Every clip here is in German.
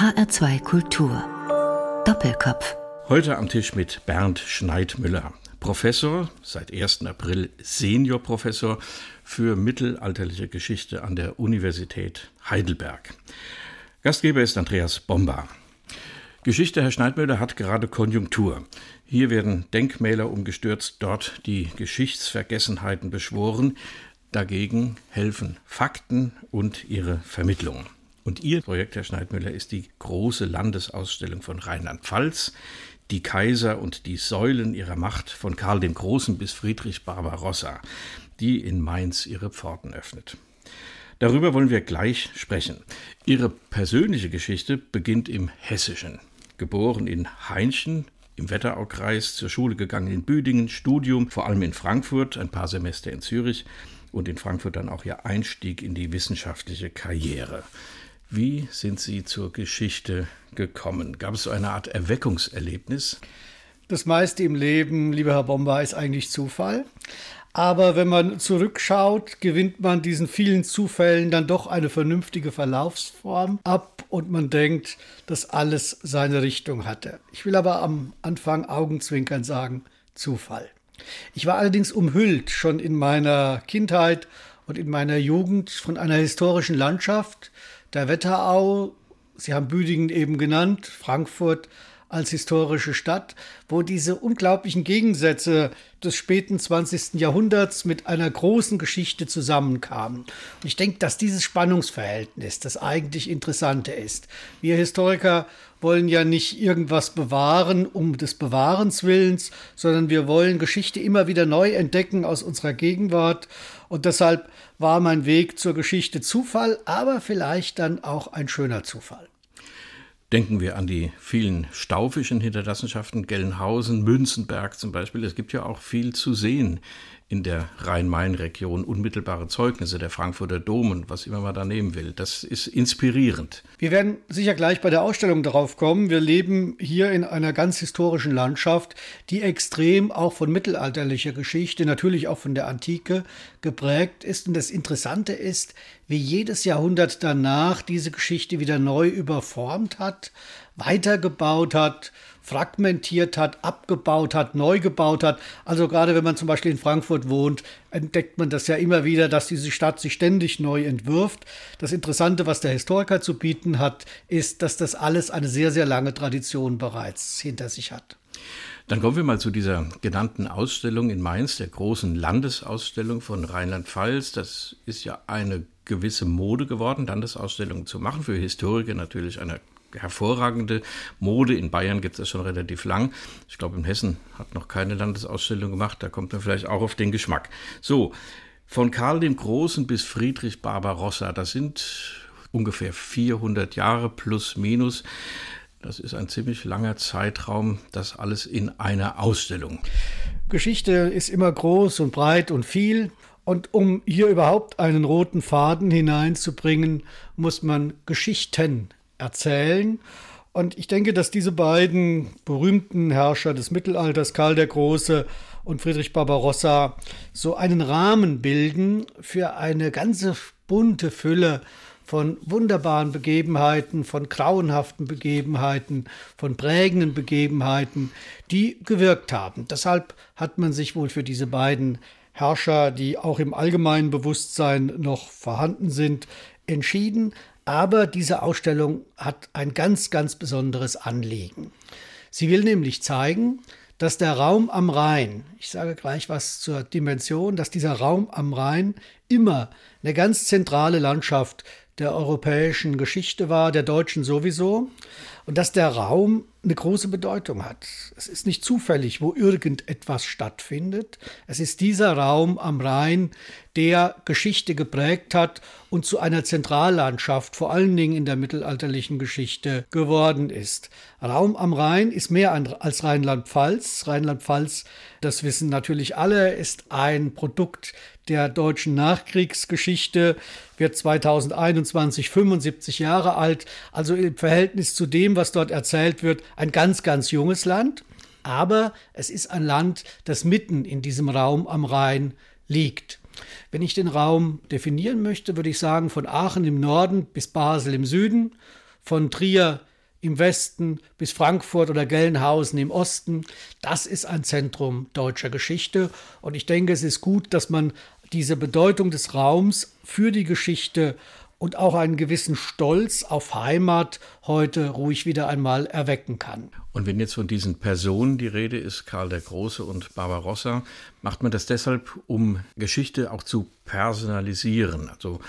HR2 Kultur. Doppelkopf. Heute am Tisch mit Bernd Schneidmüller, Professor, seit 1. April Seniorprofessor für mittelalterliche Geschichte an der Universität Heidelberg. Gastgeber ist Andreas Bomba. Geschichte, Herr Schneidmüller, hat gerade Konjunktur. Hier werden Denkmäler umgestürzt, dort die Geschichtsvergessenheiten beschworen. Dagegen helfen Fakten und ihre Vermittlung. Und Ihr Projekt, Herr Schneidmüller, ist die große Landesausstellung von Rheinland-Pfalz, die Kaiser und die Säulen ihrer Macht von Karl dem Großen bis Friedrich Barbarossa, die in Mainz ihre Pforten öffnet. Darüber wollen wir gleich sprechen. Ihre persönliche Geschichte beginnt im Hessischen. Geboren in Heinchen im Wetteraukreis, zur Schule gegangen in Büdingen, Studium vor allem in Frankfurt, ein paar Semester in Zürich und in Frankfurt dann auch ihr Einstieg in die wissenschaftliche Karriere. Wie sind Sie zur Geschichte gekommen? Gab es so eine Art Erweckungserlebnis? Das meiste im Leben, lieber Herr Bomber, ist eigentlich Zufall. Aber wenn man zurückschaut, gewinnt man diesen vielen Zufällen dann doch eine vernünftige Verlaufsform ab und man denkt, dass alles seine Richtung hatte. Ich will aber am Anfang Augenzwinkern sagen, Zufall. Ich war allerdings umhüllt schon in meiner Kindheit und in meiner Jugend von einer historischen Landschaft, der Wetterau, Sie haben Büdingen eben genannt, Frankfurt als historische Stadt, wo diese unglaublichen Gegensätze des späten 20. Jahrhunderts mit einer großen Geschichte zusammenkamen. Und ich denke, dass dieses Spannungsverhältnis das eigentlich Interessante ist. Wir Historiker wollen ja nicht irgendwas bewahren um des Bewahrens willens, sondern wir wollen Geschichte immer wieder neu entdecken aus unserer Gegenwart. Und deshalb war mein Weg zur Geschichte Zufall, aber vielleicht dann auch ein schöner Zufall. Denken wir an die vielen staufischen Hinterlassenschaften, Gelnhausen, Münzenberg zum Beispiel. Es gibt ja auch viel zu sehen in der Rhein-Main-Region unmittelbare Zeugnisse, der Frankfurter Dom und was immer man da nehmen will. Das ist inspirierend. Wir werden sicher gleich bei der Ausstellung darauf kommen. Wir leben hier in einer ganz historischen Landschaft, die extrem auch von mittelalterlicher Geschichte, natürlich auch von der Antike geprägt ist. Und das Interessante ist, wie jedes Jahrhundert danach diese Geschichte wieder neu überformt hat, weitergebaut hat, fragmentiert hat, abgebaut hat, neu gebaut hat. Also gerade wenn man zum Beispiel in Frankfurt wohnt, entdeckt man das ja immer wieder, dass diese Stadt sich ständig neu entwirft. Das Interessante, was der Historiker zu bieten hat, ist, dass das alles eine sehr, sehr lange Tradition bereits hinter sich hat. Dann kommen wir mal zu dieser genannten Ausstellung in Mainz, der großen Landesausstellung von Rheinland-Pfalz. Das ist ja eine gewisse Mode geworden, Landesausstellungen zu machen. Für Historiker natürlich eine hervorragende Mode. In Bayern gibt es das schon relativ lang. Ich glaube, in Hessen hat noch keine Landesausstellung gemacht. Da kommt man vielleicht auch auf den Geschmack. So, von Karl dem Großen bis Friedrich Barbarossa, das sind ungefähr 400 Jahre plus minus. Das ist ein ziemlich langer Zeitraum, das alles in einer Ausstellung. Geschichte ist immer groß und breit und viel. Und um hier überhaupt einen roten Faden hineinzubringen, muss man Geschichten erzählen. Und ich denke, dass diese beiden berühmten Herrscher des Mittelalters, Karl der Große und Friedrich Barbarossa, so einen Rahmen bilden für eine ganze bunte Fülle von wunderbaren Begebenheiten, von grauenhaften Begebenheiten, von prägenden Begebenheiten, die gewirkt haben. Deshalb hat man sich wohl für diese beiden Herrscher, die auch im allgemeinen Bewusstsein noch vorhanden sind, entschieden. Aber diese Ausstellung hat ein ganz, ganz besonderes Anliegen. Sie will nämlich zeigen, dass der Raum am Rhein, ich sage gleich was zur Dimension, dass dieser Raum am Rhein immer eine ganz zentrale Landschaft der europäischen Geschichte war, der deutschen sowieso, und dass der Raum eine große Bedeutung hat. Es ist nicht zufällig, wo irgendetwas stattfindet. Es ist dieser Raum am Rhein, der Geschichte geprägt hat und zu einer Zentrallandschaft, vor allen Dingen in der mittelalterlichen Geschichte, geworden ist. Raum am Rhein ist mehr als Rheinland-Pfalz. Rheinland-Pfalz, das wissen natürlich alle, ist ein Produkt der deutschen Nachkriegsgeschichte, wird 2021 75 Jahre alt, also im Verhältnis zu dem, was dort erzählt wird, ein ganz, ganz junges Land. Aber es ist ein Land, das mitten in diesem Raum am Rhein liegt. Wenn ich den Raum definieren möchte, würde ich sagen, von Aachen im Norden bis Basel im Süden, von Trier im Westen bis Frankfurt oder Gelnhausen im Osten. Das ist ein Zentrum deutscher Geschichte. Und ich denke, es ist gut, dass man diese Bedeutung des Raums für die Geschichte und auch einen gewissen Stolz auf Heimat heute ruhig wieder einmal erwecken kann. Und wenn jetzt von diesen Personen die Rede ist, Karl der Große und Barbarossa, macht man das deshalb, um Geschichte auch zu personalisieren. Also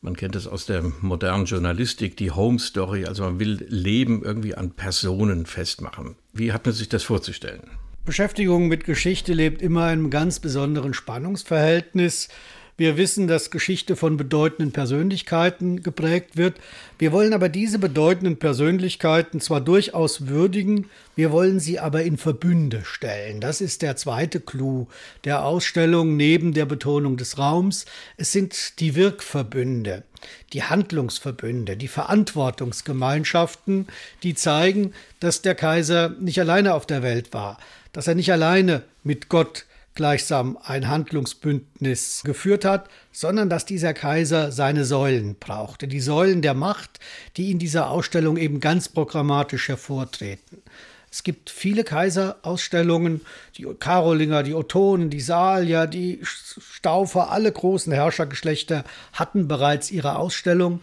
man kennt es aus der modernen Journalistik, die Home Story, also man will Leben irgendwie an Personen festmachen. Wie hat man sich das vorzustellen? Beschäftigung mit Geschichte lebt immer in einem ganz besonderen Spannungsverhältnis wir wissen, dass Geschichte von bedeutenden Persönlichkeiten geprägt wird. Wir wollen aber diese bedeutenden Persönlichkeiten zwar durchaus würdigen, wir wollen sie aber in Verbünde stellen. Das ist der zweite Clou der Ausstellung neben der Betonung des Raums. Es sind die Wirkverbünde, die Handlungsverbünde, die Verantwortungsgemeinschaften, die zeigen, dass der Kaiser nicht alleine auf der Welt war, dass er nicht alleine mit Gott gleichsam ein Handlungsbündnis geführt hat, sondern dass dieser Kaiser seine Säulen brauchte, die Säulen der Macht, die in dieser Ausstellung eben ganz programmatisch hervortreten. Es gibt viele Kaiserausstellungen, die Karolinger, die Ottonen, die Salier, die Staufer, alle großen Herrschergeschlechter hatten bereits ihre Ausstellung.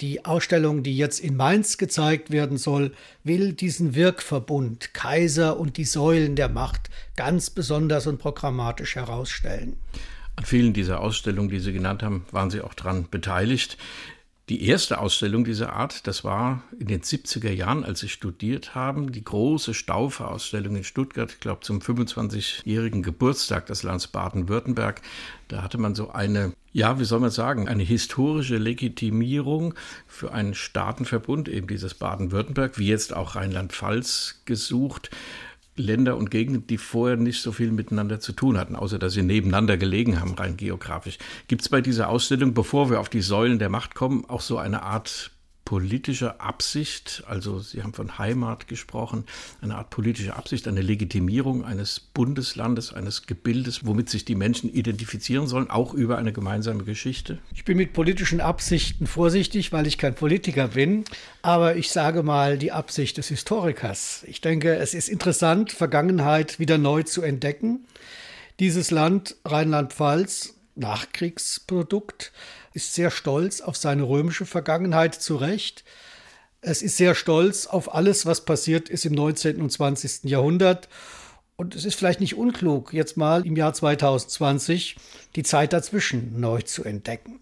Die Ausstellung, die jetzt in Mainz gezeigt werden soll, will diesen Wirkverbund Kaiser und die Säulen der Macht ganz besonders und programmatisch herausstellen. An vielen dieser Ausstellungen, die Sie genannt haben, waren Sie auch daran beteiligt. Die erste Ausstellung dieser Art, das war in den 70er Jahren, als Sie studiert haben, die große Staufer-Ausstellung in Stuttgart, ich glaube zum 25-jährigen Geburtstag des Landes Baden-Württemberg. Da hatte man so eine, ja, wie soll man sagen, eine historische Legitimierung für einen Staatenverbund, eben dieses Baden-Württemberg, wie jetzt auch Rheinland-Pfalz gesucht. Länder und Gegenden, die vorher nicht so viel miteinander zu tun hatten, außer dass sie nebeneinander gelegen haben, rein geografisch. Gibt es bei dieser Ausstellung, bevor wir auf die Säulen der Macht kommen, auch so eine Art politische Absicht, also Sie haben von Heimat gesprochen, eine Art politische Absicht, eine Legitimierung eines Bundeslandes, eines Gebildes, womit sich die Menschen identifizieren sollen, auch über eine gemeinsame Geschichte? Ich bin mit politischen Absichten vorsichtig, weil ich kein Politiker bin, aber ich sage mal die Absicht des Historikers. Ich denke, es ist interessant, Vergangenheit wieder neu zu entdecken. Dieses Land, Rheinland-Pfalz, Nachkriegsprodukt, ist sehr stolz auf seine römische Vergangenheit zu Recht. Es ist sehr stolz auf alles, was passiert ist im 19. und 20. Jahrhundert. Und es ist vielleicht nicht unklug, jetzt mal im Jahr 2020 die Zeit dazwischen neu zu entdecken.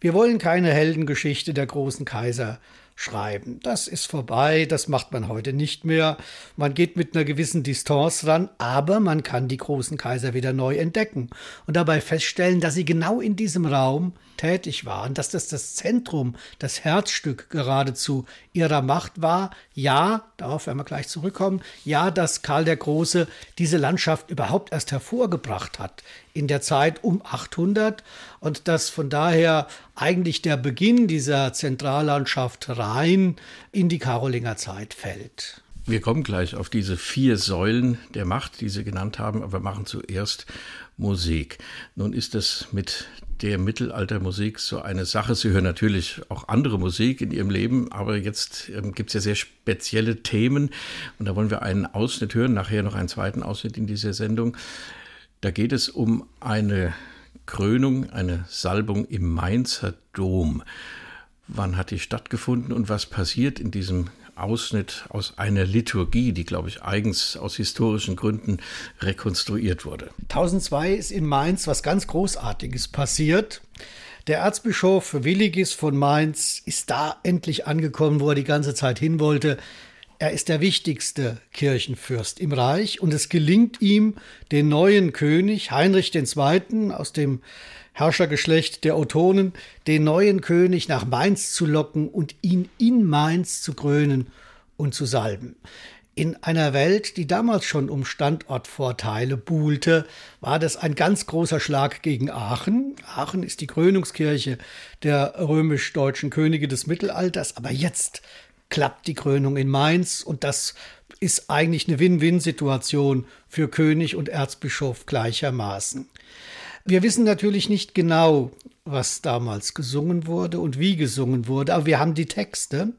Wir wollen keine Heldengeschichte der großen Kaiser schreiben. Das ist vorbei, das macht man heute nicht mehr. Man geht mit einer gewissen Distanz ran, aber man kann die großen Kaiser wieder neu entdecken und dabei feststellen, dass sie genau in diesem Raum tätig waren, dass das das Zentrum, das Herzstück geradezu ihrer Macht war. Ja, darauf werden wir gleich zurückkommen, ja, dass Karl der Große diese Landschaft überhaupt erst hervorgebracht hat in der Zeit um 800 und dass von daher eigentlich der Beginn dieser Zentrallandschaft Rhein in die Karolinger Zeit fällt. Wir kommen gleich auf diese vier Säulen der Macht, die Sie genannt haben, aber machen zuerst Musik. Nun ist es mit der Mittelaltermusik so eine Sache. Sie hören natürlich auch andere Musik in Ihrem Leben, aber jetzt ähm, gibt es ja sehr spezielle Themen und da wollen wir einen Ausschnitt hören, nachher noch einen zweiten Ausschnitt in dieser Sendung. Da geht es um eine Krönung, eine Salbung im Mainzer Dom. Wann hat die stattgefunden und was passiert in diesem Ausschnitt aus einer Liturgie, die, glaube ich, eigens aus historischen Gründen rekonstruiert wurde. 1002 ist in Mainz was ganz Großartiges passiert. Der Erzbischof Willigis von Mainz ist da endlich angekommen, wo er die ganze Zeit hin wollte. Er ist der wichtigste Kirchenfürst im Reich und es gelingt ihm, den neuen König Heinrich II. aus dem Herrschergeschlecht der Ottonen, den neuen König nach Mainz zu locken und ihn in Mainz zu krönen und zu salben. In einer Welt, die damals schon um Standortvorteile buhlte, war das ein ganz großer Schlag gegen Aachen. Aachen ist die Krönungskirche der römisch-deutschen Könige des Mittelalters, aber jetzt klappt die Krönung in Mainz und das ist eigentlich eine Win-Win-Situation für König und Erzbischof gleichermaßen. Wir wissen natürlich nicht genau, was damals gesungen wurde und wie gesungen wurde, aber wir haben die Texte.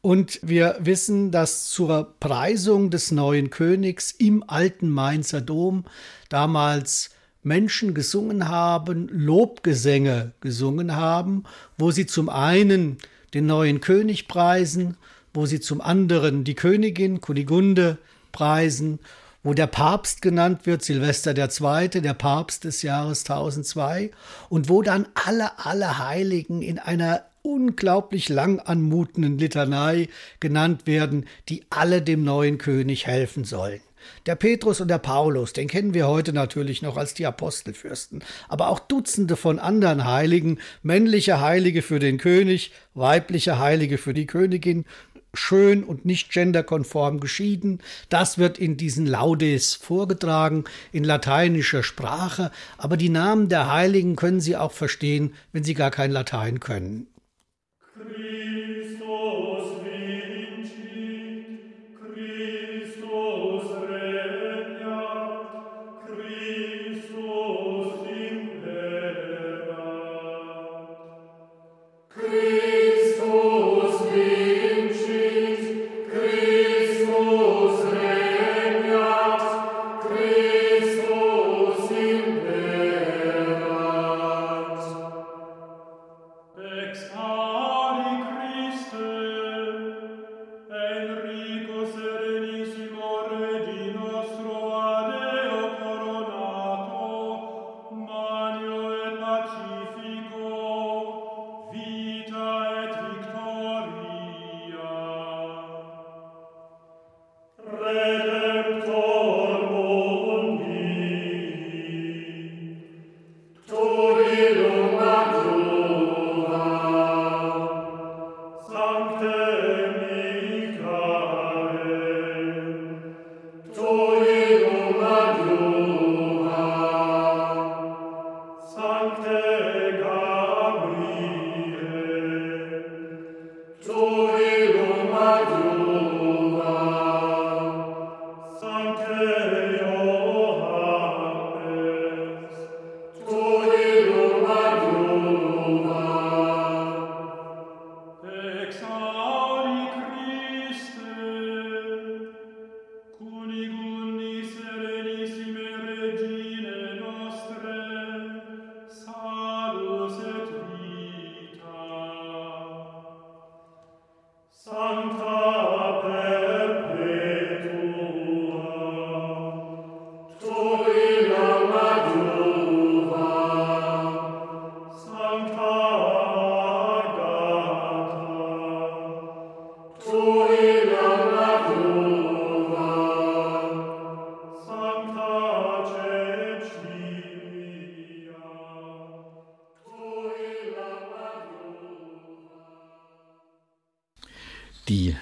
Und wir wissen, dass zur Preisung des neuen Königs im alten Mainzer Dom damals Menschen gesungen haben, Lobgesänge gesungen haben, wo sie zum einen den neuen König preisen, wo sie zum anderen die Königin Kunigunde preisen, wo der Papst genannt wird, Silvester II., der Papst des Jahres 1002, und wo dann alle, alle Heiligen in einer unglaublich lang anmutenden Litanei genannt werden, die alle dem neuen König helfen sollen. Der Petrus und der Paulus, den kennen wir heute natürlich noch als die Apostelfürsten, aber auch Dutzende von anderen Heiligen, männliche Heilige für den König, weibliche Heilige für die Königin, schön und nicht genderkonform geschieden. Das wird in diesen Laudes vorgetragen, in lateinischer Sprache, aber die Namen der Heiligen können Sie auch verstehen, wenn Sie gar kein Latein können.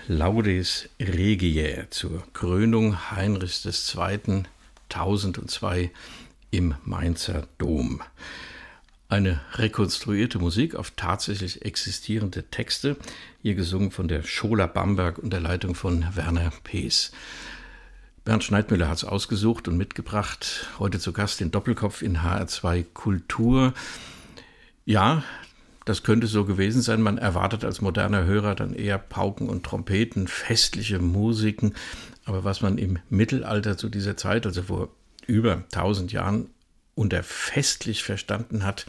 Laudes Regiae zur Krönung Heinrichs II. 1002 im Mainzer Dom. Eine rekonstruierte Musik auf tatsächlich existierende Texte, hier gesungen von der Schola Bamberg unter Leitung von Werner Pees. Bernd Schneidmüller hat es ausgesucht und mitgebracht. Heute zu Gast den Doppelkopf in HR2 Kultur. Ja, das könnte so gewesen sein. Man erwartet als moderner Hörer dann eher Pauken und Trompeten, festliche Musiken. Aber was man im Mittelalter zu dieser Zeit, also vor über 1000 Jahren, unter festlich verstanden hat,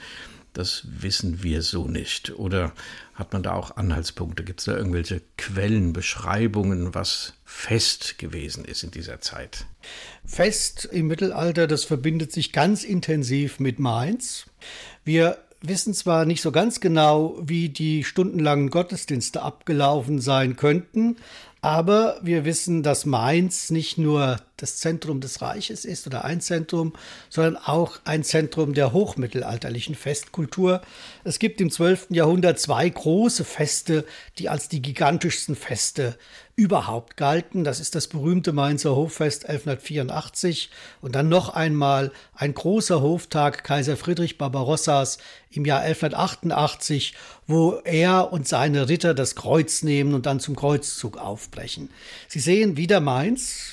das wissen wir so nicht. Oder hat man da auch Anhaltspunkte? Gibt es da irgendwelche Quellen, Beschreibungen, was fest gewesen ist in dieser Zeit? Fest im Mittelalter, das verbindet sich ganz intensiv mit Mainz. Wir wissen zwar nicht so ganz genau, wie die stundenlangen Gottesdienste abgelaufen sein könnten, aber wir wissen, dass Mainz nicht nur das Zentrum des Reiches ist oder ein Zentrum, sondern auch ein Zentrum der hochmittelalterlichen Festkultur. Es gibt im 12. Jahrhundert zwei große Feste, die als die gigantischsten Feste überhaupt galten. Das ist das berühmte Mainzer Hoffest 1184 und dann noch einmal ein großer Hoftag Kaiser Friedrich Barbarossas im Jahr 1188, wo er und seine Ritter das Kreuz nehmen und dann zum Kreuzzug aufbrechen. Sie sehen wieder Mainz,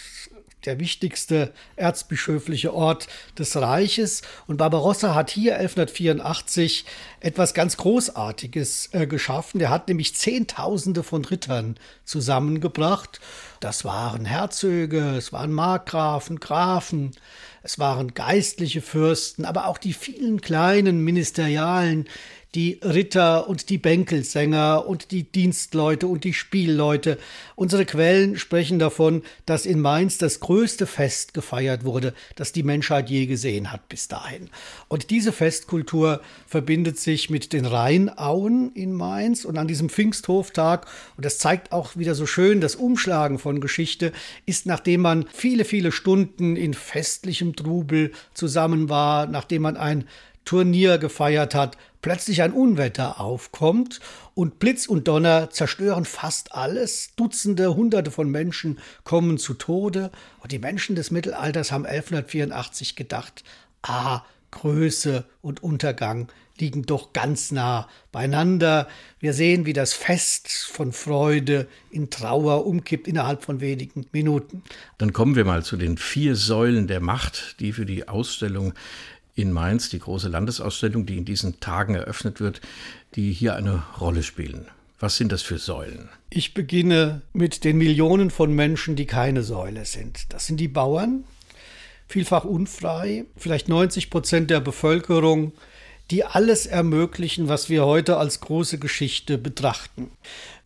der wichtigste erzbischöfliche Ort des Reiches. Und Barbarossa hat hier 1184 etwas ganz Großartiges äh, geschaffen. Er hat nämlich Zehntausende von Rittern zusammengebracht. Das waren Herzöge, es waren Markgrafen, Grafen, es waren geistliche Fürsten, aber auch die vielen kleinen Ministerialen, die Ritter und die Bänkelsänger und die Dienstleute und die Spielleute. Unsere Quellen sprechen davon, dass in Mainz das größte Fest gefeiert wurde, das die Menschheit je gesehen hat bis dahin. Und diese Festkultur verbindet sich mit den Rheinauen in Mainz und an diesem Pfingsthoftag, und das zeigt auch wieder so schön das Umschlagen von Geschichte, ist nachdem man viele, viele Stunden in festlichem Trubel zusammen war, nachdem man ein Turnier gefeiert hat, plötzlich ein Unwetter aufkommt und Blitz und Donner zerstören fast alles. Dutzende, Hunderte von Menschen kommen zu Tode. Und die Menschen des Mittelalters haben 1184 gedacht, ah, Größe und Untergang liegen doch ganz nah beieinander. Wir sehen, wie das Fest von Freude in Trauer umkippt innerhalb von wenigen Minuten. Dann kommen wir mal zu den vier Säulen der Macht, die für die Ausstellung in Mainz, die große Landesausstellung, die in diesen Tagen eröffnet wird, die hier eine Rolle spielen. Was sind das für Säulen? Ich beginne mit den Millionen von Menschen, die keine Säule sind. Das sind die Bauern, vielfach unfrei, vielleicht 90 Prozent der Bevölkerung, die alles ermöglichen, was wir heute als große Geschichte betrachten.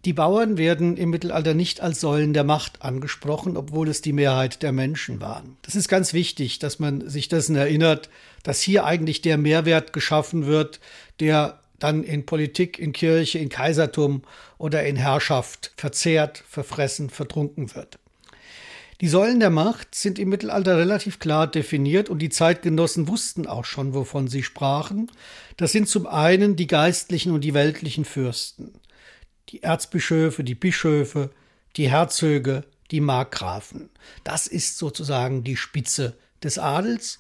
Die Bauern werden im Mittelalter nicht als Säulen der Macht angesprochen, obwohl es die Mehrheit der Menschen waren. Das ist ganz wichtig, dass man sich dessen erinnert, dass hier eigentlich der Mehrwert geschaffen wird, der dann in Politik, in Kirche, in Kaisertum oder in Herrschaft verzehrt, verfressen, vertrunken wird. Die Säulen der Macht sind im Mittelalter relativ klar definiert und die Zeitgenossen wussten auch schon, wovon sie sprachen. Das sind zum einen die geistlichen und die weltlichen Fürsten, die Erzbischöfe, die Bischöfe, die Herzöge, die Markgrafen. Das ist sozusagen die Spitze des Adels.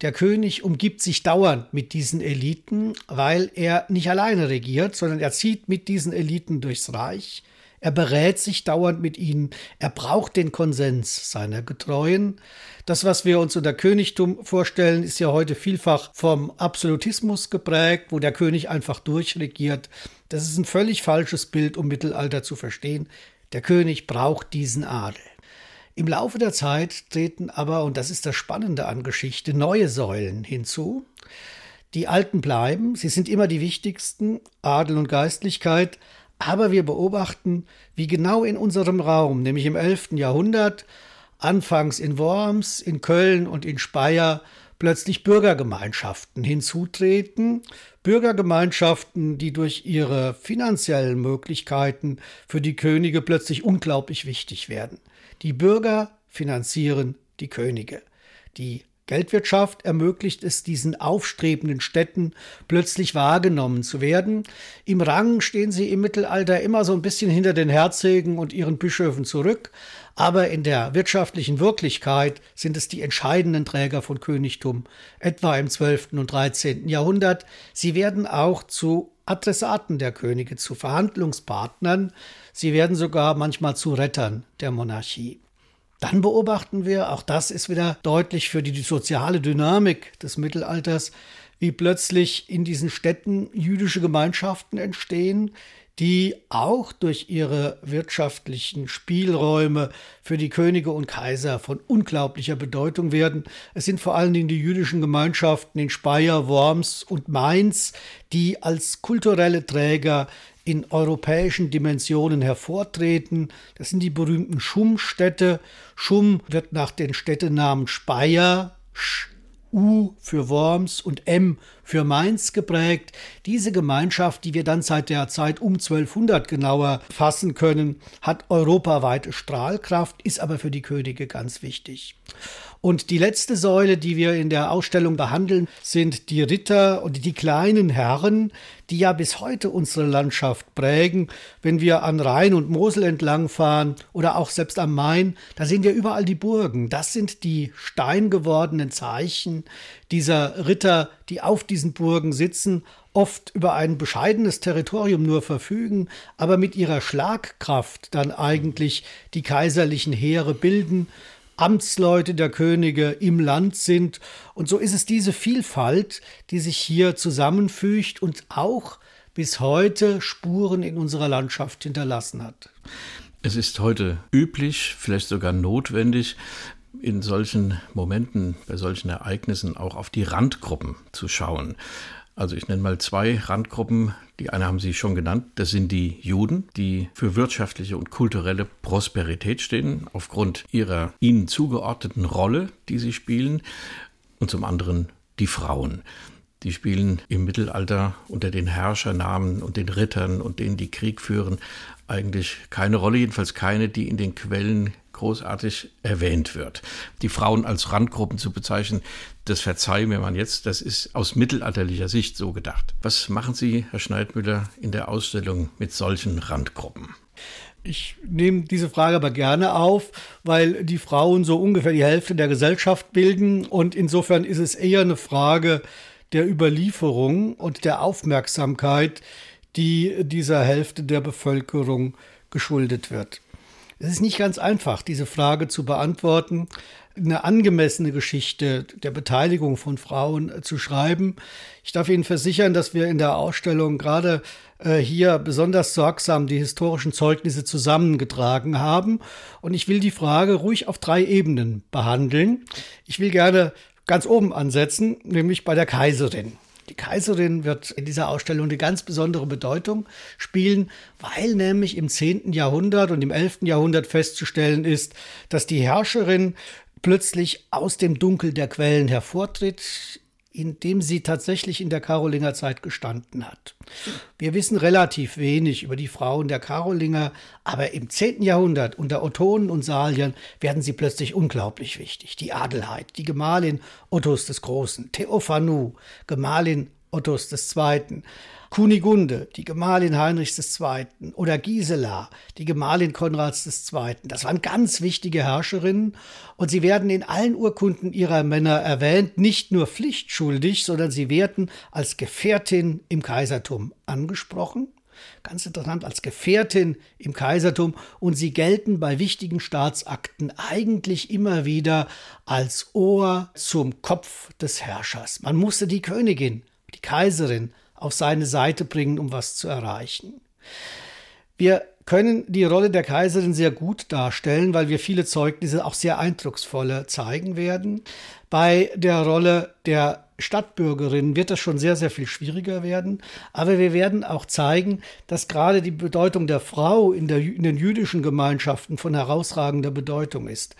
Der König umgibt sich dauernd mit diesen Eliten, weil er nicht alleine regiert, sondern er zieht mit diesen Eliten durchs Reich. Er berät sich dauernd mit ihnen. Er braucht den Konsens seiner Getreuen. Das, was wir uns unter Königtum vorstellen, ist ja heute vielfach vom Absolutismus geprägt, wo der König einfach durchregiert. Das ist ein völlig falsches Bild, um Mittelalter zu verstehen. Der König braucht diesen Adel. Im Laufe der Zeit treten aber, und das ist das Spannende an Geschichte, neue Säulen hinzu. Die alten bleiben, sie sind immer die wichtigsten, Adel und Geistlichkeit, aber wir beobachten, wie genau in unserem Raum, nämlich im 11. Jahrhundert, anfangs in Worms, in Köln und in Speyer, plötzlich Bürgergemeinschaften hinzutreten, Bürgergemeinschaften, die durch ihre finanziellen Möglichkeiten für die Könige plötzlich unglaublich wichtig werden. Die Bürger finanzieren die Könige. Die Geldwirtschaft ermöglicht es diesen aufstrebenden Städten plötzlich wahrgenommen zu werden. Im Rang stehen sie im Mittelalter immer so ein bisschen hinter den Herzögen und ihren Bischöfen zurück, aber in der wirtschaftlichen Wirklichkeit sind es die entscheidenden Träger von Königtum, etwa im 12. und 13. Jahrhundert. Sie werden auch zu Adressaten der Könige, zu Verhandlungspartnern, Sie werden sogar manchmal zu Rettern der Monarchie. Dann beobachten wir, auch das ist wieder deutlich für die soziale Dynamik des Mittelalters, wie plötzlich in diesen Städten jüdische Gemeinschaften entstehen, die auch durch ihre wirtschaftlichen Spielräume für die Könige und Kaiser von unglaublicher Bedeutung werden. Es sind vor allen Dingen die jüdischen Gemeinschaften in Speyer, Worms und Mainz, die als kulturelle Träger in europäischen Dimensionen hervortreten. Das sind die berühmten Schummstädte. Schumm wird nach den Städtenamen Speyer, Sch, U für Worms und M für Mainz geprägt. Diese Gemeinschaft, die wir dann seit der Zeit um 1200 genauer fassen können, hat europaweite Strahlkraft, ist aber für die Könige ganz wichtig. Und die letzte Säule, die wir in der Ausstellung behandeln, sind die Ritter und die kleinen Herren, die ja bis heute unsere Landschaft prägen. Wenn wir an Rhein und Mosel entlangfahren oder auch selbst am Main, da sehen wir überall die Burgen. Das sind die steingewordenen Zeichen dieser Ritter, die auf diesen Burgen sitzen, oft über ein bescheidenes Territorium nur verfügen, aber mit ihrer Schlagkraft dann eigentlich die kaiserlichen Heere bilden Amtsleute der Könige im Land sind. Und so ist es diese Vielfalt, die sich hier zusammenfügt und auch bis heute Spuren in unserer Landschaft hinterlassen hat. Es ist heute üblich, vielleicht sogar notwendig, in solchen Momenten, bei solchen Ereignissen auch auf die Randgruppen zu schauen. Also ich nenne mal zwei Randgruppen. Die eine haben Sie schon genannt. Das sind die Juden, die für wirtschaftliche und kulturelle Prosperität stehen, aufgrund ihrer ihnen zugeordneten Rolle, die sie spielen. Und zum anderen die Frauen. Die spielen im Mittelalter unter den Herrschernamen und den Rittern und denen, die Krieg führen, eigentlich keine Rolle, jedenfalls keine, die in den Quellen großartig erwähnt wird. Die Frauen als Randgruppen zu bezeichnen, das verzeihen mir man jetzt, das ist aus mittelalterlicher Sicht so gedacht. Was machen Sie, Herr Schneidmüller, in der Ausstellung mit solchen Randgruppen? Ich nehme diese Frage aber gerne auf, weil die Frauen so ungefähr die Hälfte der Gesellschaft bilden und insofern ist es eher eine Frage der Überlieferung und der Aufmerksamkeit, die dieser Hälfte der Bevölkerung geschuldet wird. Es ist nicht ganz einfach, diese Frage zu beantworten, eine angemessene Geschichte der Beteiligung von Frauen äh, zu schreiben. Ich darf Ihnen versichern, dass wir in der Ausstellung gerade äh, hier besonders sorgsam die historischen Zeugnisse zusammengetragen haben. Und ich will die Frage ruhig auf drei Ebenen behandeln. Ich will gerne ganz oben ansetzen, nämlich bei der Kaiserin. Die Kaiserin wird in dieser Ausstellung eine ganz besondere Bedeutung spielen, weil nämlich im 10. Jahrhundert und im 11. Jahrhundert festzustellen ist, dass die Herrscherin plötzlich aus dem Dunkel der Quellen hervortritt, in dem sie tatsächlich in der Karolinger Zeit gestanden hat. Wir wissen relativ wenig über die Frauen der Karolinger, aber im 10. Jahrhundert unter Ottonen und Saliern werden sie plötzlich unglaublich wichtig. Die Adelheid, die Gemahlin Ottos des Großen, Theophanu, Gemahlin Ottos II., Kunigunde, die Gemahlin Heinrichs II. oder Gisela, die Gemahlin Konrads II. Das waren ganz wichtige Herrscherinnen und sie werden in allen Urkunden ihrer Männer erwähnt, nicht nur pflichtschuldig, sondern sie werden als Gefährtin im Kaisertum angesprochen. Ganz interessant, als Gefährtin im Kaisertum und sie gelten bei wichtigen Staatsakten eigentlich immer wieder als Ohr zum Kopf des Herrschers. Man musste die Königin, die Kaiserin auf seine Seite bringen, um was zu erreichen. Wir können die Rolle der Kaiserin sehr gut darstellen, weil wir viele Zeugnisse auch sehr eindrucksvolle zeigen werden. Bei der Rolle der Stadtbürgerinnen wird das schon sehr, sehr viel schwieriger werden. Aber wir werden auch zeigen, dass gerade die Bedeutung der Frau in, der, in den jüdischen Gemeinschaften von herausragender Bedeutung ist.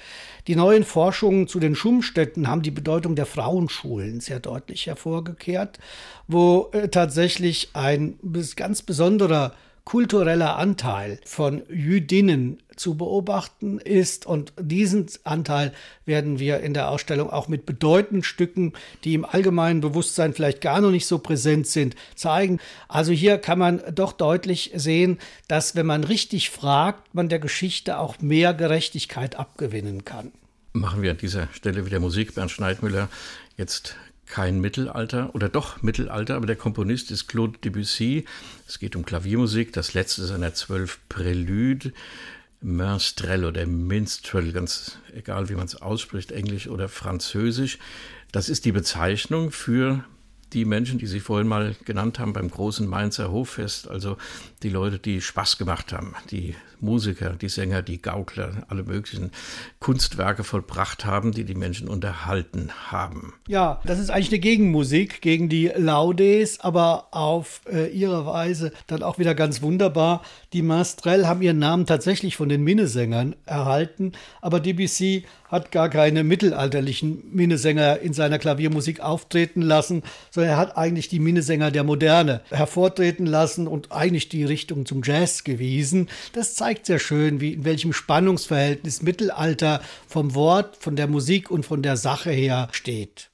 Die neuen Forschungen zu den Schumstätten haben die Bedeutung der Frauenschulen sehr deutlich hervorgekehrt, wo äh, tatsächlich ein ganz besonderer kultureller Anteil von Jüdinnen zu beobachten ist. Und diesen Anteil werden wir in der Ausstellung auch mit bedeutenden Stücken, die im allgemeinen Bewusstsein vielleicht gar noch nicht so präsent sind, zeigen. Also hier kann man doch deutlich sehen, dass wenn man richtig fragt, man der Geschichte auch mehr Gerechtigkeit abgewinnen kann. Machen wir an dieser Stelle wieder Musik. Bernd Schneidmüller, jetzt kein Mittelalter oder doch Mittelalter, aber der Komponist ist Claude Debussy. Es geht um Klaviermusik, das letzte seiner zwölf Prälude. Minstrel oder Minstrel, ganz egal wie man es ausspricht, Englisch oder Französisch. Das ist die Bezeichnung für die Menschen, die Sie vorhin mal genannt haben beim großen Mainzer Hoffest, also die Leute, die Spaß gemacht haben, die Musiker, die Sänger, die Gaukler, alle möglichen Kunstwerke vollbracht haben, die die Menschen unterhalten haben. Ja, das ist eigentlich eine Gegenmusik gegen die Laudes, aber auf äh, ihre Weise dann auch wieder ganz wunderbar. Die Mastrell haben ihren Namen tatsächlich von den Minnesängern erhalten, aber DBC hat gar keine mittelalterlichen Minnesänger in seiner Klaviermusik auftreten lassen, sondern er hat eigentlich die Minnesänger der Moderne hervortreten lassen und eigentlich die Richtung zum Jazz gewiesen. Das zeigt sehr schön, wie in welchem Spannungsverhältnis Mittelalter vom Wort, von der Musik und von der Sache her steht.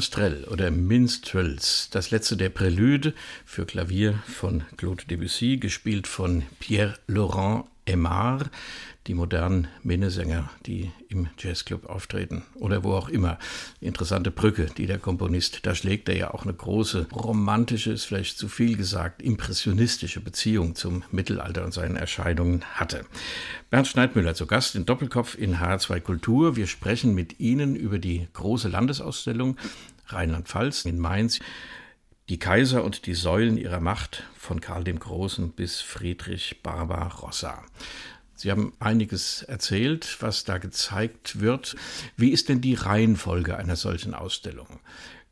Minstrel oder Minstrels, das letzte der Prälude für Klavier von Claude Debussy, gespielt von Pierre-Laurent Aimard, die modernen Minnesänger, die im Jazzclub auftreten oder wo auch immer. Interessante Brücke, die der Komponist da schlägt, der ja auch eine große romantische, ist vielleicht zu viel gesagt, impressionistische Beziehung zum Mittelalter und seinen Erscheinungen hatte. Bernd Schneidmüller zu Gast in Doppelkopf in H2 Kultur. Wir sprechen mit Ihnen über die große Landesausstellung Rheinland-Pfalz in Mainz. Die Kaiser und die Säulen ihrer Macht von Karl dem Großen bis Friedrich Barbarossa. Sie haben einiges erzählt, was da gezeigt wird. Wie ist denn die Reihenfolge einer solchen Ausstellung?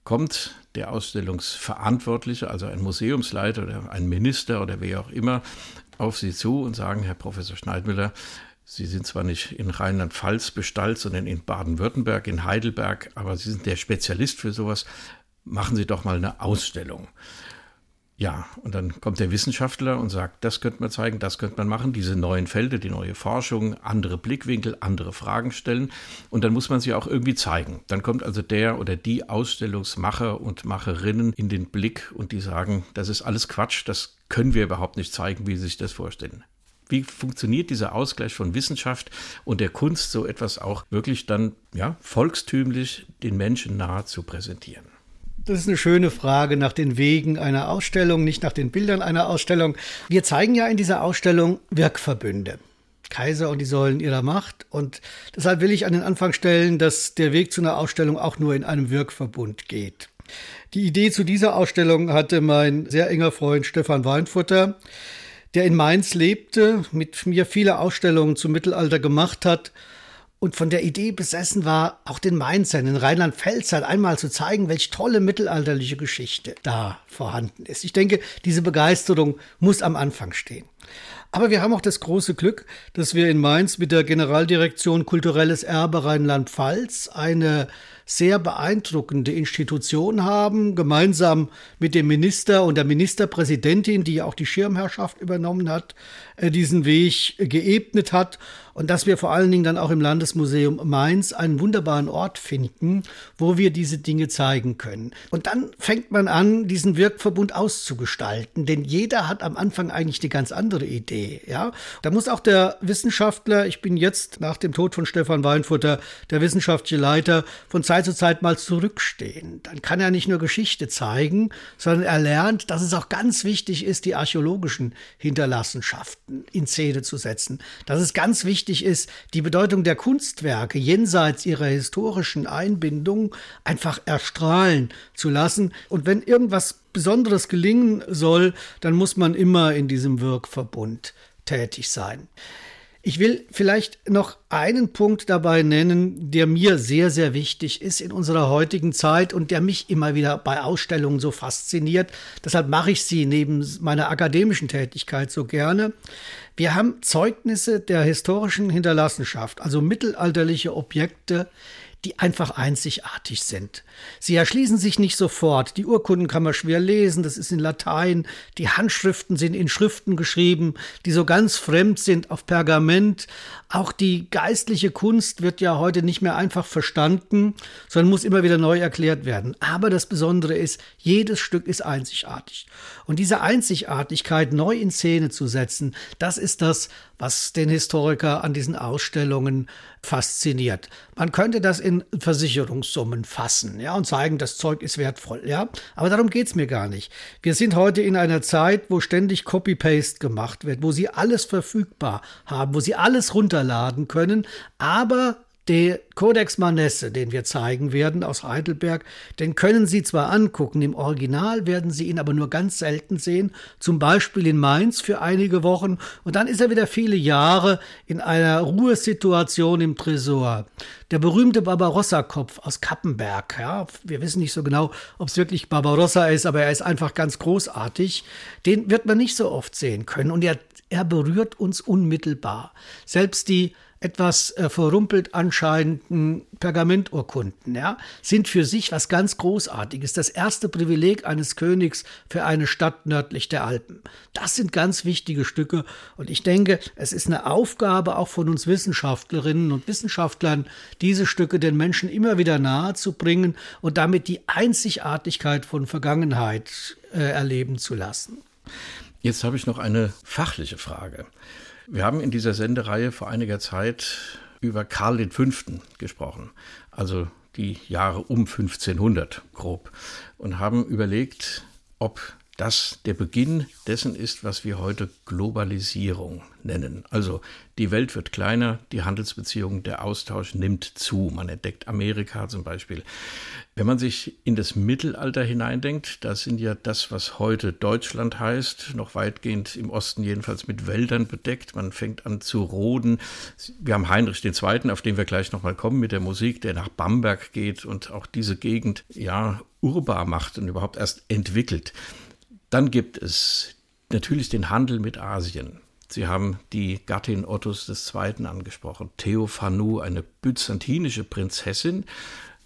Kommt der Ausstellungsverantwortliche, also ein Museumsleiter oder ein Minister oder wer auch immer, auf Sie zu und sagen, Herr Professor Schneidmüller, Sie sind zwar nicht in Rheinland-Pfalz bestallt, sondern in Baden-Württemberg, in Heidelberg, aber Sie sind der Spezialist für sowas. Machen Sie doch mal eine Ausstellung. Ja, und dann kommt der Wissenschaftler und sagt, das könnte man zeigen, das könnte man machen, diese neuen Felder, die neue Forschung, andere Blickwinkel, andere Fragen stellen. Und dann muss man sie auch irgendwie zeigen. Dann kommt also der oder die Ausstellungsmacher und Macherinnen in den Blick und die sagen, das ist alles Quatsch, das können wir überhaupt nicht zeigen, wie sie sich das vorstellen. Wie funktioniert dieser Ausgleich von Wissenschaft und der Kunst, so etwas auch wirklich dann ja, volkstümlich den Menschen nahe zu präsentieren? Das ist eine schöne Frage nach den Wegen einer Ausstellung, nicht nach den Bildern einer Ausstellung. Wir zeigen ja in dieser Ausstellung Wirkverbünde. Kaiser und die Säulen ihrer Macht. Und deshalb will ich an den Anfang stellen, dass der Weg zu einer Ausstellung auch nur in einem Wirkverbund geht. Die Idee zu dieser Ausstellung hatte mein sehr enger Freund Stefan Weinfutter, der in Mainz lebte, mit mir viele Ausstellungen zum Mittelalter gemacht hat und von der Idee besessen war, auch den Mainzern in Rheinland-Pfalz einmal zu zeigen, welche tolle mittelalterliche Geschichte da vorhanden ist. Ich denke, diese Begeisterung muss am Anfang stehen. Aber wir haben auch das große Glück, dass wir in Mainz mit der Generaldirektion Kulturelles Erbe Rheinland-Pfalz eine sehr beeindruckende Institution haben, gemeinsam mit dem Minister und der Ministerpräsidentin, die ja auch die Schirmherrschaft übernommen hat, äh, diesen Weg geebnet hat und dass wir vor allen Dingen dann auch im Landesmuseum Mainz einen wunderbaren Ort finden, wo wir diese Dinge zeigen können. Und dann fängt man an, diesen Wirkverbund auszugestalten, denn jeder hat am Anfang eigentlich eine ganz andere Idee, ja? Da muss auch der Wissenschaftler, ich bin jetzt nach dem Tod von Stefan Weinfutter der wissenschaftliche Leiter, von Zeit zu Zeit mal zurückstehen. Dann kann er nicht nur Geschichte zeigen, sondern er lernt, dass es auch ganz wichtig ist, die archäologischen Hinterlassenschaften in Szene zu setzen. Das ist ganz wichtig ist, die Bedeutung der Kunstwerke jenseits ihrer historischen Einbindung einfach erstrahlen zu lassen. Und wenn irgendwas Besonderes gelingen soll, dann muss man immer in diesem Wirkverbund tätig sein. Ich will vielleicht noch einen Punkt dabei nennen, der mir sehr, sehr wichtig ist in unserer heutigen Zeit und der mich immer wieder bei Ausstellungen so fasziniert. Deshalb mache ich sie neben meiner akademischen Tätigkeit so gerne. Wir haben Zeugnisse der historischen Hinterlassenschaft, also mittelalterliche Objekte, die einfach einzigartig sind. Sie erschließen sich nicht sofort. Die Urkunden kann man schwer lesen, das ist in Latein. Die Handschriften sind in Schriften geschrieben, die so ganz fremd sind auf Pergament. Auch die geistliche Kunst wird ja heute nicht mehr einfach verstanden, sondern muss immer wieder neu erklärt werden. Aber das Besondere ist, jedes Stück ist einzigartig. Und diese Einzigartigkeit neu in Szene zu setzen, das ist das, was den Historiker an diesen Ausstellungen fasziniert. Man könnte das in Versicherungssummen fassen, ja, und zeigen, das Zeug ist wertvoll, ja. Aber darum geht's mir gar nicht. Wir sind heute in einer Zeit, wo ständig Copy-Paste gemacht wird, wo Sie alles verfügbar haben, wo Sie alles runterladen können, aber der Codex Manesse, den wir zeigen werden aus Heidelberg, den können Sie zwar angucken, im Original werden Sie ihn aber nur ganz selten sehen, zum Beispiel in Mainz für einige Wochen und dann ist er wieder viele Jahre in einer Ruhesituation im Tresor. Der berühmte Barbarossa-Kopf aus Kappenberg, ja, wir wissen nicht so genau, ob es wirklich Barbarossa ist, aber er ist einfach ganz großartig. Den wird man nicht so oft sehen können und er, er berührt uns unmittelbar. Selbst die etwas äh, verrumpelt anscheinenden Pergamenturkunden, ja, sind für sich was ganz Großartiges. Das erste Privileg eines Königs für eine Stadt nördlich der Alpen. Das sind ganz wichtige Stücke. Und ich denke, es ist eine Aufgabe auch von uns Wissenschaftlerinnen und Wissenschaftlern, diese Stücke den Menschen immer wieder nahe zu bringen und damit die Einzigartigkeit von Vergangenheit äh, erleben zu lassen. Jetzt habe ich noch eine fachliche Frage. Wir haben in dieser Sendereihe vor einiger Zeit über Karl V. gesprochen, also die Jahre um 1500 grob, und haben überlegt, ob das der Beginn dessen ist, was wir heute Globalisierung nennen. Also die Welt wird kleiner, die Handelsbeziehungen, der Austausch nimmt zu. Man entdeckt Amerika zum Beispiel. Wenn man sich in das Mittelalter hineindenkt, da sind ja das, was heute Deutschland heißt, noch weitgehend im Osten jedenfalls mit Wäldern bedeckt. Man fängt an zu roden. Wir haben Heinrich II., auf den wir gleich nochmal kommen mit der Musik, der nach Bamberg geht und auch diese Gegend ja urbar macht und überhaupt erst entwickelt. Dann gibt es natürlich den Handel mit Asien. Sie haben die Gattin Ottos II. angesprochen, Theophanu, eine byzantinische Prinzessin.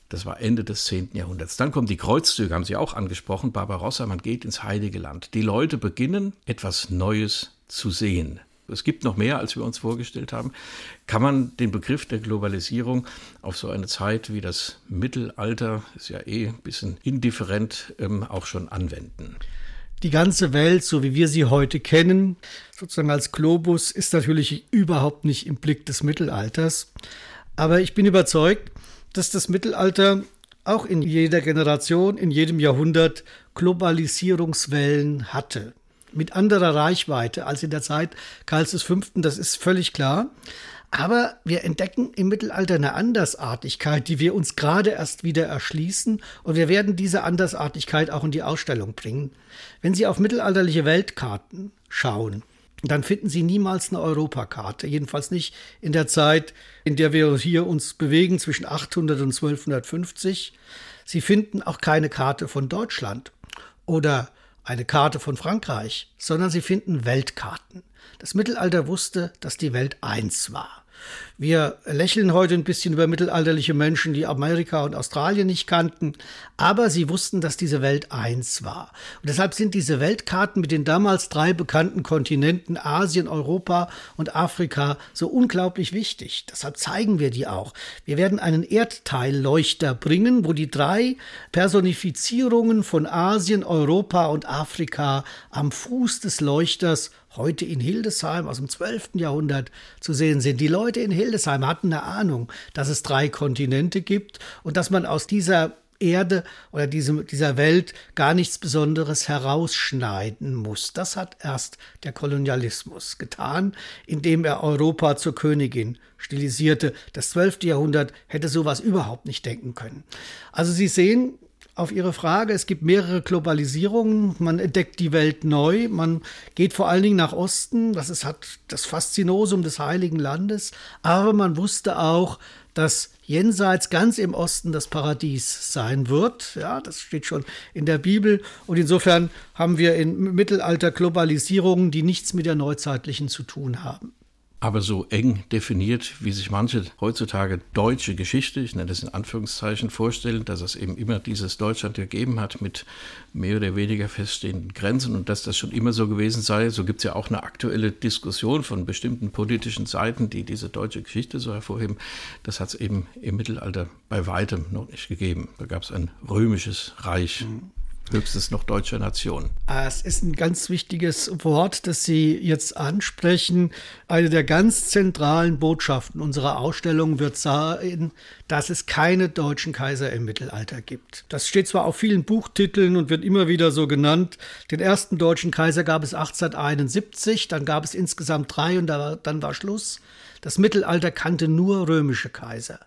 Das war Ende des 10. Jahrhunderts. Dann kommen die Kreuzzüge, haben Sie auch angesprochen, Barbarossa, man geht ins Heilige Land. Die Leute beginnen etwas Neues zu sehen. Es gibt noch mehr, als wir uns vorgestellt haben. Kann man den Begriff der Globalisierung auf so eine Zeit wie das Mittelalter, ist ja eh ein bisschen indifferent, ähm, auch schon anwenden? Die ganze Welt, so wie wir sie heute kennen, sozusagen als Globus, ist natürlich überhaupt nicht im Blick des Mittelalters. Aber ich bin überzeugt, dass das Mittelalter auch in jeder Generation, in jedem Jahrhundert Globalisierungswellen hatte. Mit anderer Reichweite als in der Zeit Karls V., das ist völlig klar. Aber wir entdecken im Mittelalter eine Andersartigkeit, die wir uns gerade erst wieder erschließen. Und wir werden diese Andersartigkeit auch in die Ausstellung bringen. Wenn Sie auf mittelalterliche Weltkarten schauen, dann finden Sie niemals eine Europakarte. Jedenfalls nicht in der Zeit, in der wir hier uns bewegen, zwischen 800 und 1250. Sie finden auch keine Karte von Deutschland oder eine Karte von Frankreich, sondern Sie finden Weltkarten. Das Mittelalter wusste, dass die Welt eins war. Wir lächeln heute ein bisschen über mittelalterliche Menschen, die Amerika und Australien nicht kannten, aber sie wussten, dass diese Welt eins war. Und deshalb sind diese Weltkarten mit den damals drei bekannten Kontinenten Asien, Europa und Afrika so unglaublich wichtig. Deshalb zeigen wir die auch. Wir werden einen Erdteilleuchter bringen, wo die drei Personifizierungen von Asien, Europa und Afrika am Fuß des Leuchters heute in Hildesheim aus dem 12. Jahrhundert zu sehen sind. Die Leute in Hildesheim hatten eine Ahnung, dass es drei Kontinente gibt und dass man aus dieser Erde oder diesem, dieser Welt gar nichts Besonderes herausschneiden muss. Das hat erst der Kolonialismus getan, indem er Europa zur Königin stilisierte. Das 12. Jahrhundert hätte sowas überhaupt nicht denken können. Also Sie sehen, auf Ihre Frage, es gibt mehrere Globalisierungen. Man entdeckt die Welt neu. Man geht vor allen Dingen nach Osten. Das ist, hat das Faszinosum des Heiligen Landes. Aber man wusste auch, dass jenseits ganz im Osten das Paradies sein wird. Ja, das steht schon in der Bibel. Und insofern haben wir im Mittelalter Globalisierungen, die nichts mit der neuzeitlichen zu tun haben aber so eng definiert, wie sich manche heutzutage deutsche Geschichte, ich nenne das in Anführungszeichen, vorstellen, dass es eben immer dieses Deutschland gegeben hat mit mehr oder weniger feststehenden Grenzen und dass das schon immer so gewesen sei. So gibt es ja auch eine aktuelle Diskussion von bestimmten politischen Seiten, die diese deutsche Geschichte so hervorheben. Das hat es eben im Mittelalter bei weitem noch nicht gegeben. Da gab es ein römisches Reich. Mhm höchstens noch deutscher Nation. Ah, es ist ein ganz wichtiges Wort, das Sie jetzt ansprechen. Eine der ganz zentralen Botschaften unserer Ausstellung wird sein, dass es keine deutschen Kaiser im Mittelalter gibt. Das steht zwar auf vielen Buchtiteln und wird immer wieder so genannt. Den ersten deutschen Kaiser gab es 1871, dann gab es insgesamt drei und dann war Schluss. Das Mittelalter kannte nur römische Kaiser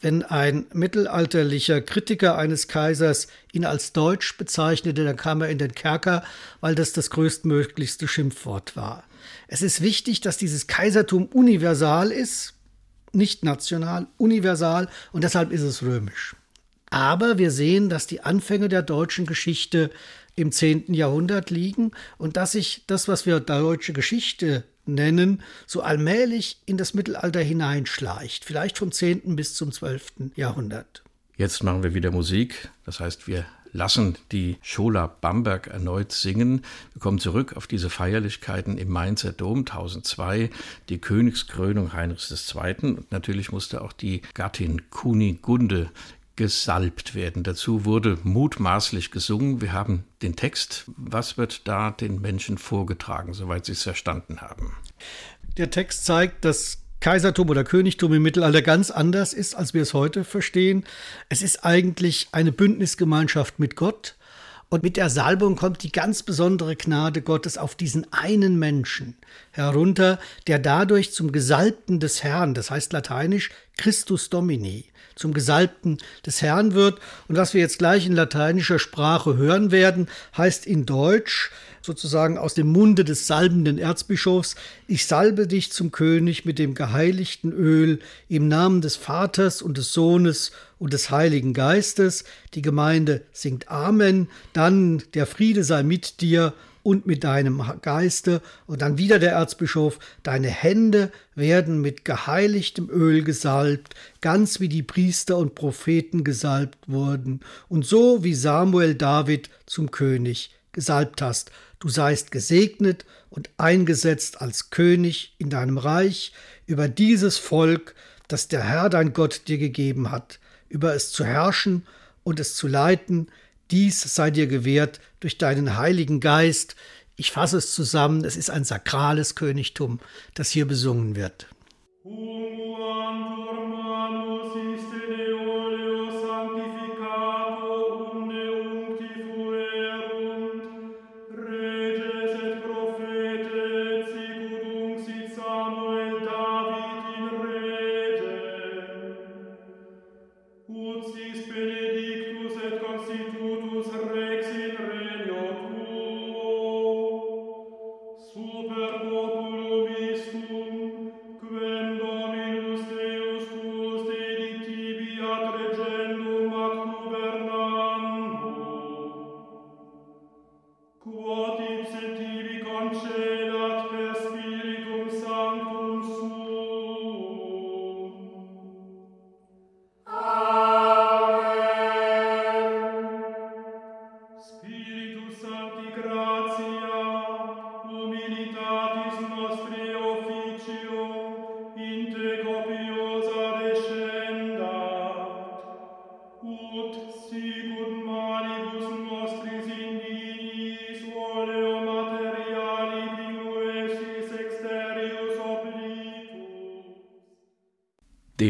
wenn ein mittelalterlicher Kritiker eines Kaisers ihn als deutsch bezeichnete, dann kam er in den Kerker, weil das das größtmöglichste Schimpfwort war. Es ist wichtig, dass dieses Kaisertum universal ist, nicht national, universal und deshalb ist es römisch. Aber wir sehen, dass die Anfänge der deutschen Geschichte im 10. Jahrhundert liegen und dass sich das, was wir deutsche Geschichte nennen, so allmählich in das Mittelalter hineinschleicht, vielleicht vom 10. bis zum 12. Jahrhundert. Jetzt machen wir wieder Musik, das heißt, wir lassen die Schola Bamberg erneut singen. Wir kommen zurück auf diese Feierlichkeiten im Mainzer Dom 1002, die Königskrönung Heinrichs II. Und natürlich musste auch die Gattin Kunigunde gesalbt werden. Dazu wurde mutmaßlich gesungen. Wir haben den Text. Was wird da den Menschen vorgetragen, soweit sie es verstanden haben? Der Text zeigt, dass Kaisertum oder Königtum im Mittelalter ganz anders ist, als wir es heute verstehen. Es ist eigentlich eine Bündnisgemeinschaft mit Gott. Und mit der Salbung kommt die ganz besondere Gnade Gottes auf diesen einen Menschen herunter, der dadurch zum Gesalbten des Herrn, das heißt lateinisch Christus Domini, zum Gesalbten des Herrn wird. Und was wir jetzt gleich in lateinischer Sprache hören werden, heißt in Deutsch sozusagen aus dem Munde des salbenden Erzbischofs, ich salbe dich zum König mit dem geheiligten Öl im Namen des Vaters und des Sohnes und des Heiligen Geistes. Die Gemeinde singt Amen, dann der Friede sei mit dir und mit deinem Geiste. Und dann wieder der Erzbischof, deine Hände werden mit geheiligtem Öl gesalbt, ganz wie die Priester und Propheten gesalbt wurden, und so wie Samuel David zum König gesalbt hast. Du seist gesegnet und eingesetzt als König in deinem Reich über dieses Volk, das der Herr dein Gott dir gegeben hat, über es zu herrschen und es zu leiten, dies sei dir gewährt durch deinen Heiligen Geist. Ich fasse es zusammen, es ist ein sakrales Königtum, das hier besungen wird.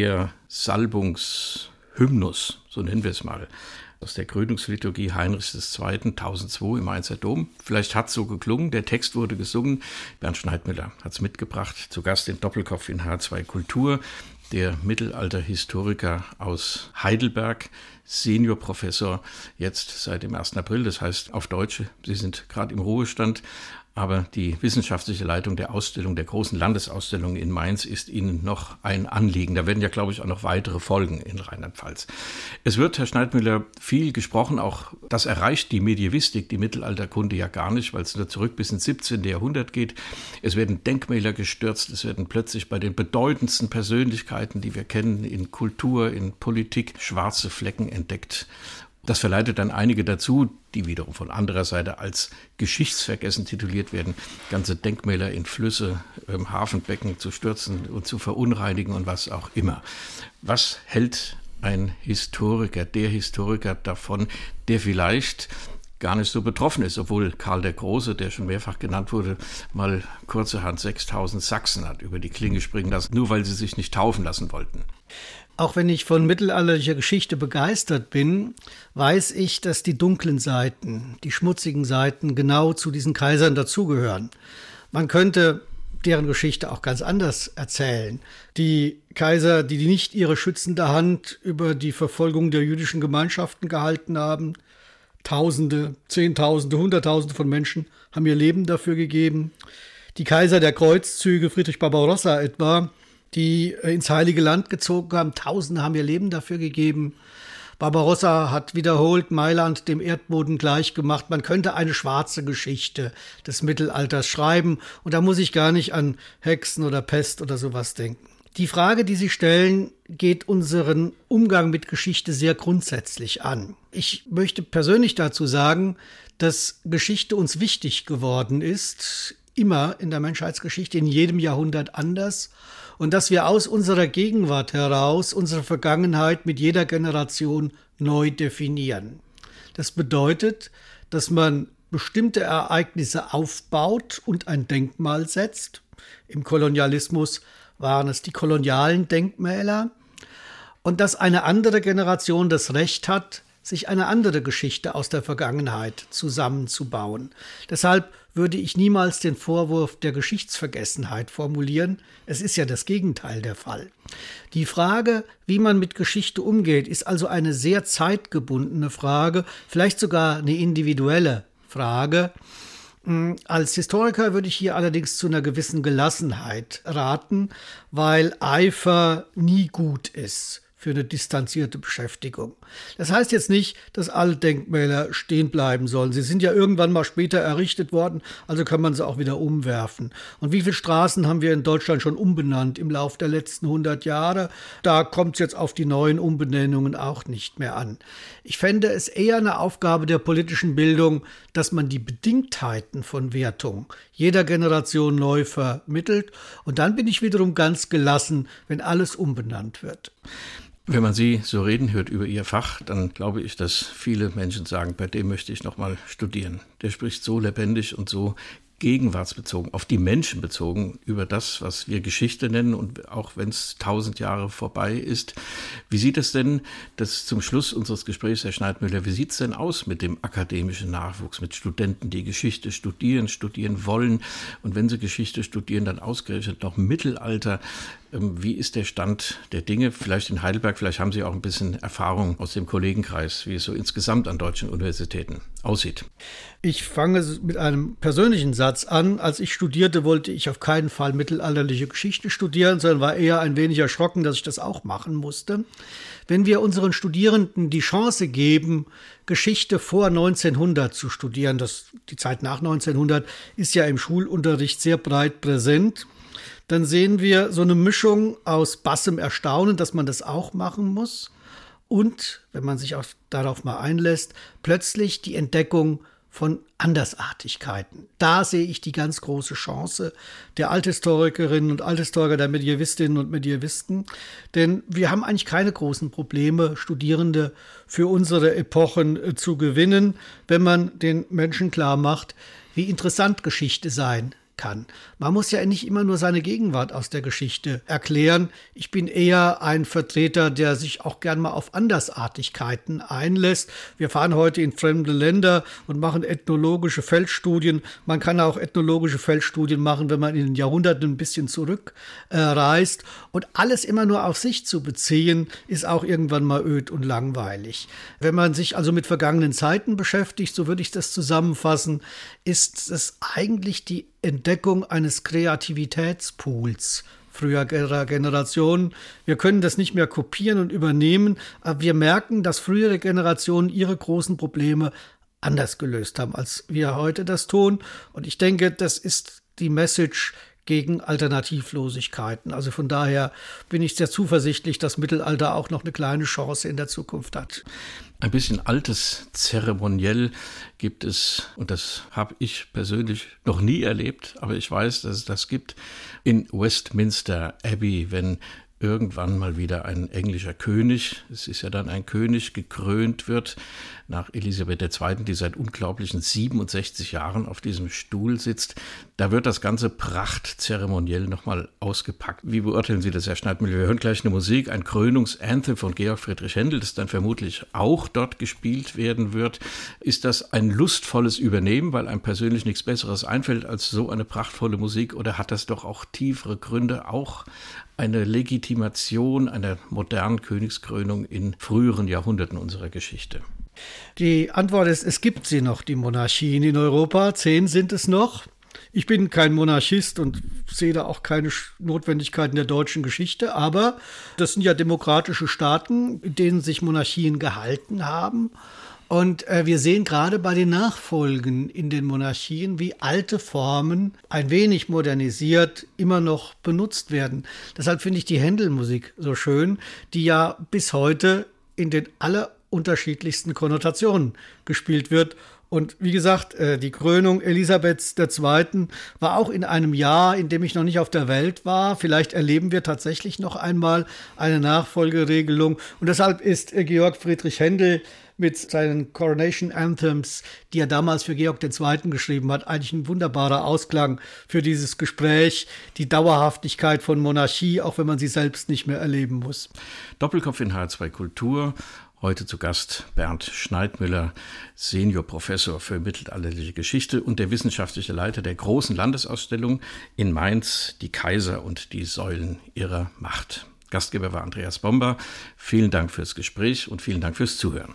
Der Salbungshymnus, so nennen wir es mal, aus der Krönungsliturgie Heinrichs II. 1002 im Mainzer Dom. Vielleicht hat es so geklungen, der Text wurde gesungen. Bernd Schneidmüller hat es mitgebracht, zu Gast in Doppelkopf in H2 Kultur. Der Mittelalterhistoriker aus Heidelberg, Seniorprofessor, jetzt seit dem 1. April, das heißt auf Deutsch, Sie sind gerade im Ruhestand, aber die wissenschaftliche Leitung der Ausstellung, der großen Landesausstellung in Mainz ist Ihnen noch ein Anliegen. Da werden ja, glaube ich, auch noch weitere Folgen in Rheinland-Pfalz. Es wird, Herr Schneidmüller, viel gesprochen, auch das erreicht die Medievistik, die Mittelalterkunde ja gar nicht, weil es nur zurück bis ins 17. Jahrhundert geht. Es werden Denkmäler gestürzt, es werden plötzlich bei den bedeutendsten Persönlichkeiten, die wir kennen, in Kultur, in Politik, schwarze Flecken entdeckt. Das verleitet dann einige dazu, die wiederum von anderer Seite als geschichtsvergessen tituliert werden, ganze Denkmäler in Flüsse, ähm, Hafenbecken zu stürzen und zu verunreinigen und was auch immer. Was hält ein Historiker, der Historiker davon, der vielleicht gar nicht so betroffen ist, obwohl Karl der Große, der schon mehrfach genannt wurde, mal kurzerhand 6000 Sachsen hat über die Klinge springen lassen, nur weil sie sich nicht taufen lassen wollten. Auch wenn ich von mittelalterlicher Geschichte begeistert bin, weiß ich, dass die dunklen Seiten, die schmutzigen Seiten genau zu diesen Kaisern dazugehören. Man könnte deren Geschichte auch ganz anders erzählen. Die Kaiser, die nicht ihre schützende Hand über die Verfolgung der jüdischen Gemeinschaften gehalten haben, Tausende, Zehntausende, Hunderttausende von Menschen haben ihr Leben dafür gegeben. Die Kaiser der Kreuzzüge, Friedrich Barbarossa etwa, die äh, ins Heilige Land gezogen haben. Tausende haben ihr Leben dafür gegeben. Barbarossa hat wiederholt Mailand dem Erdboden gleichgemacht. Man könnte eine schwarze Geschichte des Mittelalters schreiben und da muss ich gar nicht an Hexen oder Pest oder sowas denken. Die Frage, die Sie stellen, geht unseren Umgang mit Geschichte sehr grundsätzlich an. Ich möchte persönlich dazu sagen, dass Geschichte uns wichtig geworden ist, immer in der Menschheitsgeschichte, in jedem Jahrhundert anders und dass wir aus unserer Gegenwart heraus unsere Vergangenheit mit jeder Generation neu definieren. Das bedeutet, dass man bestimmte Ereignisse aufbaut und ein Denkmal setzt. Im Kolonialismus waren es die kolonialen Denkmäler. Und dass eine andere Generation das Recht hat, sich eine andere Geschichte aus der Vergangenheit zusammenzubauen. Deshalb würde ich niemals den Vorwurf der Geschichtsvergessenheit formulieren. Es ist ja das Gegenteil der Fall. Die Frage, wie man mit Geschichte umgeht, ist also eine sehr zeitgebundene Frage, vielleicht sogar eine individuelle Frage. Hm, als Historiker würde ich hier allerdings zu einer gewissen Gelassenheit raten, weil Eifer nie gut ist für eine distanzierte Beschäftigung. Das heißt jetzt nicht, dass alle Denkmäler stehen bleiben sollen. Sie sind ja irgendwann mal später errichtet worden, also kann man sie auch wieder umwerfen. Und wie viele Straßen haben wir in Deutschland schon umbenannt im Laufe der letzten 100 Jahre? Da kommt es jetzt auf die neuen Umbenennungen auch nicht mehr an. Ich fände es eher eine Aufgabe der politischen Bildung, dass man die Bedingtheiten von Wertung jeder Generation neu vermittelt. Und dann bin ich wiederum ganz gelassen, wenn alles umbenannt wird. Wenn man Sie so reden hört über Ihr Fach, dann glaube ich, dass viele Menschen sagen, bei dem möchte ich noch mal studieren. Der spricht so lebendig und so gegenwartsbezogen, auf die Menschen bezogen, über das, was wir Geschichte nennen und auch wenn es tausend Jahre vorbei ist. Wie sieht es denn, das zum Schluss unseres Gesprächs, Herr Schneidmüller, wie sieht es denn aus mit dem akademischen Nachwuchs, mit Studenten, die Geschichte studieren, studieren wollen und wenn sie Geschichte studieren, dann ausgerechnet noch Mittelalter. Ähm, wie ist der Stand der Dinge? Vielleicht in Heidelberg, vielleicht haben Sie auch ein bisschen Erfahrung aus dem Kollegenkreis, wie es so insgesamt an deutschen Universitäten aussieht. Ich fange mit einem persönlichen Satz an. Als ich studierte, wollte ich auf keinen Fall mittelalterliche Geschichte studieren, sondern war eher ein wenig erschrocken, dass ich das auch machen musste. Wenn wir unseren Studierenden die Chance geben, Geschichte vor 1900 zu studieren, das, die Zeit nach 1900 ist ja im Schulunterricht sehr breit präsent, dann sehen wir so eine Mischung aus bassem Erstaunen, dass man das auch machen muss. Und, wenn man sich auch darauf mal einlässt, plötzlich die Entdeckung von Andersartigkeiten. Da sehe ich die ganz große Chance der Althistorikerinnen und Althistoriker, der Medievistinnen und Medievisten. Denn wir haben eigentlich keine großen Probleme, Studierende für unsere Epochen äh, zu gewinnen, wenn man den Menschen klar macht, wie interessant Geschichte sein kann. Man muss ja nicht immer nur seine Gegenwart aus der Geschichte erklären. Ich bin eher ein Vertreter, der sich auch gern mal auf Andersartigkeiten einlässt. Wir fahren heute in fremde Länder und machen ethnologische Feldstudien. Man kann auch ethnologische Feldstudien machen, wenn man in den Jahrhunderten ein bisschen zurückreist. Und alles immer nur auf sich zu beziehen, ist auch irgendwann mal öd und langweilig. Wenn man sich also mit vergangenen Zeiten beschäftigt, so würde ich das zusammenfassen, ist es eigentlich die Entdeckung eines Kreativitätspools früherer Generationen. Wir können das nicht mehr kopieren und übernehmen, aber wir merken, dass frühere Generationen ihre großen Probleme anders gelöst haben, als wir heute das tun. Und ich denke, das ist die Message gegen Alternativlosigkeiten. Also von daher bin ich sehr zuversichtlich, dass Mittelalter auch noch eine kleine Chance in der Zukunft hat. Ein bisschen altes Zeremoniell gibt es, und das habe ich persönlich noch nie erlebt, aber ich weiß, dass es das gibt, in Westminster Abbey, wenn irgendwann mal wieder ein englischer König, es ist ja dann ein König, gekrönt wird nach Elisabeth II., die seit unglaublichen 67 Jahren auf diesem Stuhl sitzt. Da wird das ganze Prachtzeremoniell nochmal ausgepackt. Wie beurteilen Sie das, Herr Schneidmüller? Wir hören gleich eine Musik, ein Krönungsanthem von Georg Friedrich Händel, das dann vermutlich auch dort gespielt werden wird. Ist das ein lustvolles Übernehmen, weil einem persönlich nichts Besseres einfällt als so eine prachtvolle Musik oder hat das doch auch tiefere Gründe, auch eine Legitimation einer modernen Königskrönung in früheren Jahrhunderten unserer Geschichte? Die Antwort ist, es gibt sie noch, die Monarchien in Europa. Zehn sind es noch. Ich bin kein Monarchist und sehe da auch keine Notwendigkeit in der deutschen Geschichte, aber das sind ja demokratische Staaten, in denen sich Monarchien gehalten haben. Und äh, wir sehen gerade bei den Nachfolgen in den Monarchien, wie alte Formen ein wenig modernisiert immer noch benutzt werden. Deshalb finde ich die Händelmusik so schön, die ja bis heute in den allerunterschiedlichsten Konnotationen gespielt wird. Und wie gesagt, äh, die Krönung Elisabeths II. war auch in einem Jahr, in dem ich noch nicht auf der Welt war. Vielleicht erleben wir tatsächlich noch einmal eine Nachfolgeregelung. Und deshalb ist äh, Georg Friedrich Händel mit seinen Coronation Anthems, die er damals für Georg II. geschrieben hat, eigentlich ein wunderbarer Ausklang für dieses Gespräch, die Dauerhaftigkeit von Monarchie, auch wenn man sie selbst nicht mehr erleben muss. Doppelkopf in H2 Kultur. Heute zu Gast Bernd Schneidmüller, Seniorprofessor für mittelalterliche Geschichte und der wissenschaftliche Leiter der großen Landesausstellung in Mainz, die Kaiser und die Säulen ihrer Macht. Gastgeber war Andreas Bomber. Vielen Dank fürs Gespräch und vielen Dank fürs Zuhören.